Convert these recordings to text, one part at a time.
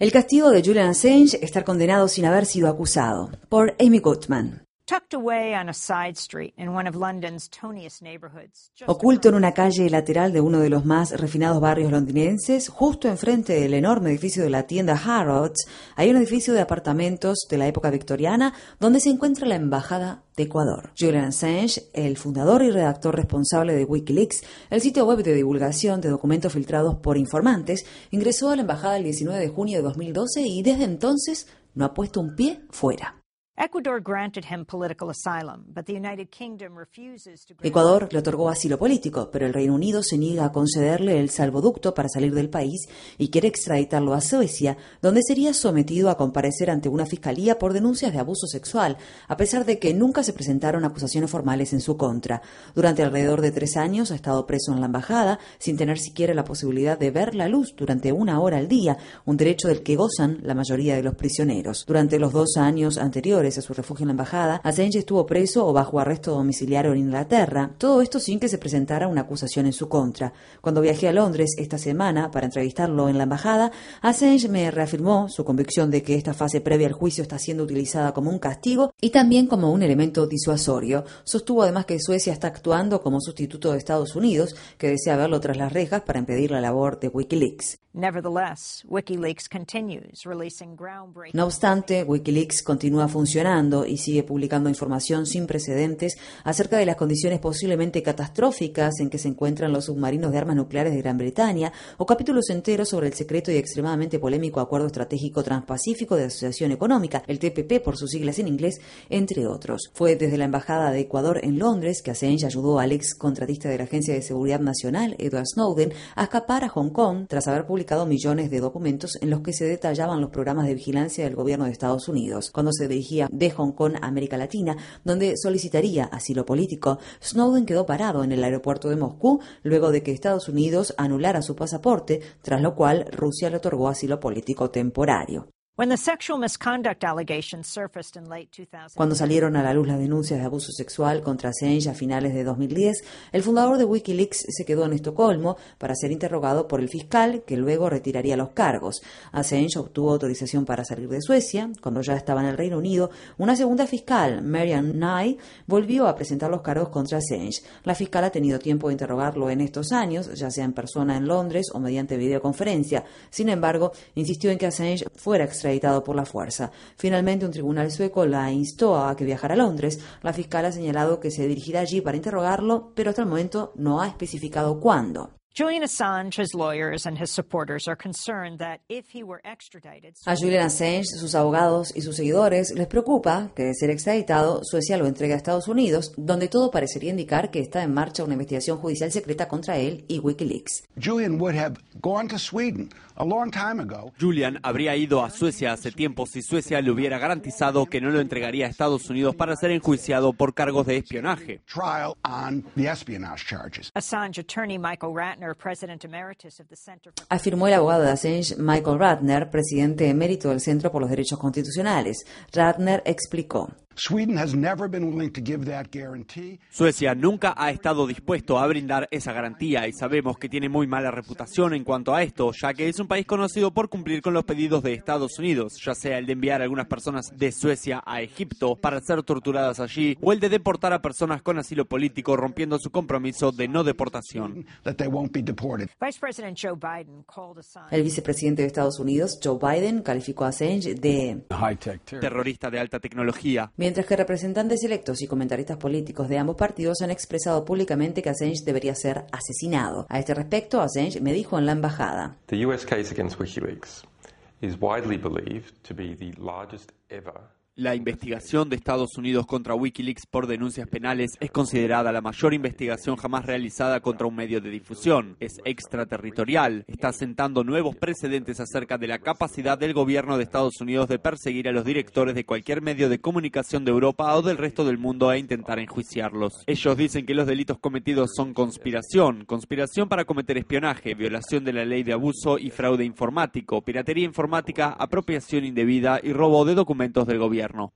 El castigo de Julian Assange, estar condenado sin haber sido acusado, por Amy Goodman. Oculto en una calle lateral de uno de los más refinados barrios londinenses, justo enfrente del enorme edificio de la tienda Harrods, hay un edificio de apartamentos de la época victoriana donde se encuentra la embajada de Ecuador. Julian Assange, el fundador y redactor responsable de Wikileaks, el sitio web de divulgación de documentos filtrados por informantes, ingresó a la embajada el 19 de junio de 2012 y desde entonces no ha puesto un pie fuera. Ecuador le otorgó asilo político, pero el Reino Unido se niega a concederle el salvoducto para salir del país y quiere extraditarlo a Suecia, donde sería sometido a comparecer ante una fiscalía por denuncias de abuso sexual, a pesar de que nunca se presentaron acusaciones formales en su contra. Durante alrededor de tres años ha estado preso en la embajada, sin tener siquiera la posibilidad de ver la luz durante una hora al día, un derecho del que gozan la mayoría de los prisioneros. Durante los dos años anteriores, a su refugio en la embajada, Assange estuvo preso o bajo arresto domiciliario en Inglaterra, todo esto sin que se presentara una acusación en su contra. Cuando viajé a Londres esta semana para entrevistarlo en la embajada, Assange me reafirmó su convicción de que esta fase previa al juicio está siendo utilizada como un castigo y también como un elemento disuasorio. Sostuvo además que Suecia está actuando como sustituto de Estados Unidos, que desea verlo tras las rejas para impedir la labor de Wikileaks. No obstante, Wikileaks continúa funcionando y sigue publicando información sin precedentes acerca de las condiciones posiblemente catastróficas en que se encuentran los submarinos de armas nucleares de Gran Bretaña o capítulos enteros sobre el secreto y extremadamente polémico Acuerdo Estratégico Transpacífico de Asociación Económica, el TPP por sus siglas en inglés, entre otros. Fue desde la Embajada de Ecuador en Londres que Assange ayudó al ex contratista de la Agencia de Seguridad Nacional, Edward Snowden, a escapar a Hong Kong tras haber publicado millones de documentos en los que se detallaban los programas de vigilancia del gobierno de Estados Unidos. Cuando se dirigía de Hong Kong a América Latina, donde solicitaría asilo político, Snowden quedó parado en el aeropuerto de Moscú luego de que Estados Unidos anulara su pasaporte, tras lo cual Rusia le otorgó asilo político temporario. Cuando salieron a la luz las denuncias de abuso sexual contra Assange a finales de 2010, el fundador de Wikileaks se quedó en Estocolmo para ser interrogado por el fiscal que luego retiraría los cargos. Assange obtuvo autorización para salir de Suecia. Cuando ya estaba en el Reino Unido, una segunda fiscal, Marian Nye, volvió a presentar los cargos contra Assange. La fiscal ha tenido tiempo de interrogarlo en estos años, ya sea en persona en Londres o mediante videoconferencia. Sin embargo, insistió en que Assange fuera extraditado por la fuerza. Finalmente, un tribunal sueco la instó a que viajara a Londres. La fiscal ha señalado que se dirigirá allí para interrogarlo, pero hasta el momento no ha especificado cuándo. Julian Assange, his lawyers and his supporters are concerned that if he were extradited. A Julian Assange, sus abogados y sus seguidores les preocupa que de ser extraditado, Suecia lo entregue a Estados Unidos, donde todo parecería indicar que está en marcha una investigación judicial secreta contra él y WikiLeaks. Julian would have gone to Sweden a long time ago. Julian habría ido a Suecia hace tiempo si Suecia le hubiera garantizado que no lo entregaría a Estados Unidos para ser enjuiciado por cargos de espionaje. Trial on the espionage charges. Assange attorney Michael Ratner Afirmó el abogado de Assange, Michael Ratner, presidente emérito del Centro por los Derechos Constitucionales. Ratner explicó. Suecia nunca ha estado dispuesto a brindar esa garantía y sabemos que tiene muy mala reputación en cuanto a esto, ya que es un país conocido por cumplir con los pedidos de Estados Unidos, ya sea el de enviar a algunas personas de Suecia a Egipto para ser torturadas allí o el de deportar a personas con asilo político rompiendo su compromiso de no deportación. El vicepresidente de Estados Unidos, Joe Biden, calificó a Assange de terrorista de alta tecnología mientras que representantes electos y comentaristas políticos de ambos partidos han expresado públicamente que Assange debería ser asesinado. A este respecto, Assange me dijo en la embajada. The US case against WikiLeaks is widely believed to be the largest ever la investigación de Estados Unidos contra Wikileaks por denuncias penales es considerada la mayor investigación jamás realizada contra un medio de difusión. Es extraterritorial. Está sentando nuevos precedentes acerca de la capacidad del gobierno de Estados Unidos de perseguir a los directores de cualquier medio de comunicación de Europa o del resto del mundo e intentar enjuiciarlos. Ellos dicen que los delitos cometidos son conspiración, conspiración para cometer espionaje, violación de la ley de abuso y fraude informático, piratería informática, apropiación indebida y robo de documentos del gobierno. gobierno.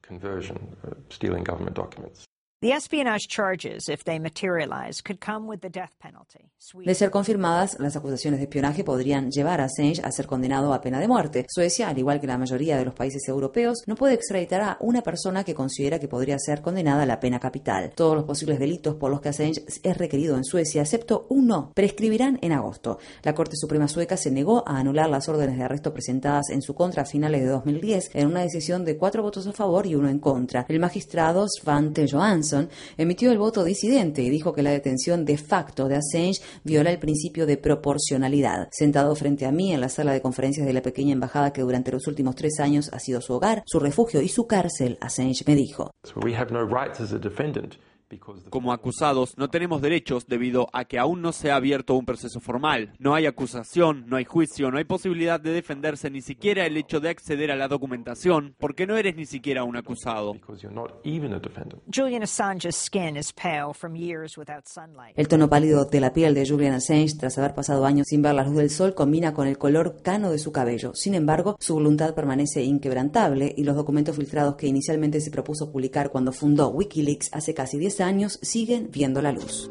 De ser confirmadas, las acusaciones de espionaje podrían llevar a Assange a ser condenado a pena de muerte. Suecia, al igual que la mayoría de los países europeos, no puede extraditar a una persona que considera que podría ser condenada a la pena capital. Todos los posibles delitos por los que Assange es requerido en Suecia, excepto uno, prescribirán en agosto. La Corte Suprema sueca se negó a anular las órdenes de arresto presentadas en su contra a finales de 2010 en una decisión de cuatro votos a favor y uno en contra. El magistrado Svante Johansson emitió el voto disidente y dijo que la detención de facto de Assange viola el principio de proporcionalidad. Sentado frente a mí en la sala de conferencias de la pequeña embajada que durante los últimos tres años ha sido su hogar, su refugio y su cárcel, Assange me dijo. Como acusados no tenemos derechos debido a que aún no se ha abierto un proceso formal. No hay acusación, no hay juicio, no hay posibilidad de defenderse ni siquiera el hecho de acceder a la documentación porque no eres ni siquiera un acusado. El tono pálido de la piel de Julian Assange tras haber pasado años sin ver la luz del sol combina con el color cano de su cabello. Sin embargo, su voluntad permanece inquebrantable y los documentos filtrados que inicialmente se propuso publicar cuando fundó Wikileaks hace casi 10 años siguen viendo la luz.